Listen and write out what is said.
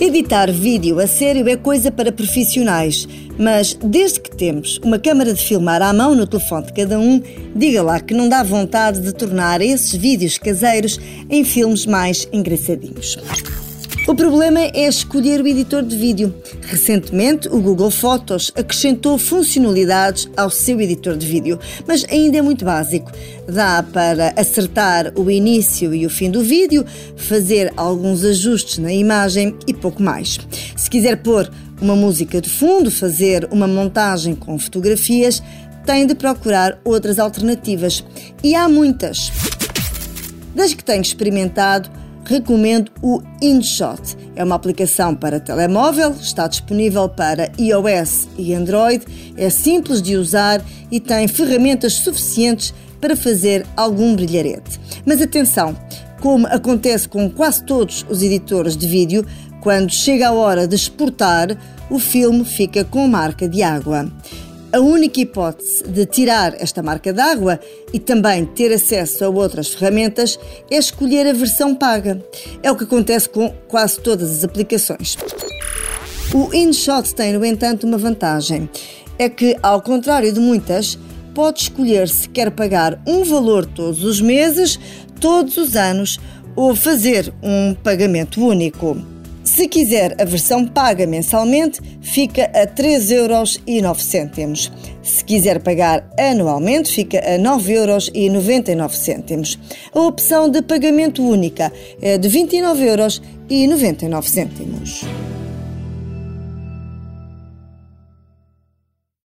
Editar vídeo a sério é coisa para profissionais, mas desde que temos uma câmara de filmar à mão no telefone de cada um, diga lá que não dá vontade de tornar esses vídeos caseiros em filmes mais engraçadinhos. O problema é escolher o editor de vídeo. Recentemente, o Google Fotos acrescentou funcionalidades ao seu editor de vídeo, mas ainda é muito básico. Dá para acertar o início e o fim do vídeo, fazer alguns ajustes na imagem e pouco mais. Se quiser pôr uma música de fundo, fazer uma montagem com fotografias, tem de procurar outras alternativas. E há muitas. Das que tenho experimentado, recomendo o InShot. É uma aplicação para telemóvel, está disponível para iOS e Android, é simples de usar e tem ferramentas suficientes para fazer algum brilharete. Mas atenção, como acontece com quase todos os editores de vídeo, quando chega a hora de exportar, o filme fica com marca de água. A única hipótese de tirar esta marca d'água e também ter acesso a outras ferramentas é escolher a versão paga. É o que acontece com quase todas as aplicações. O InShot tem, no entanto, uma vantagem. É que, ao contrário de muitas, pode escolher se quer pagar um valor todos os meses, todos os anos ou fazer um pagamento único. Se quiser a versão paga mensalmente, fica a 3,09 euros. Se quiser pagar anualmente, fica a 9,99 euros. A opção de pagamento única é de 29,99 euros.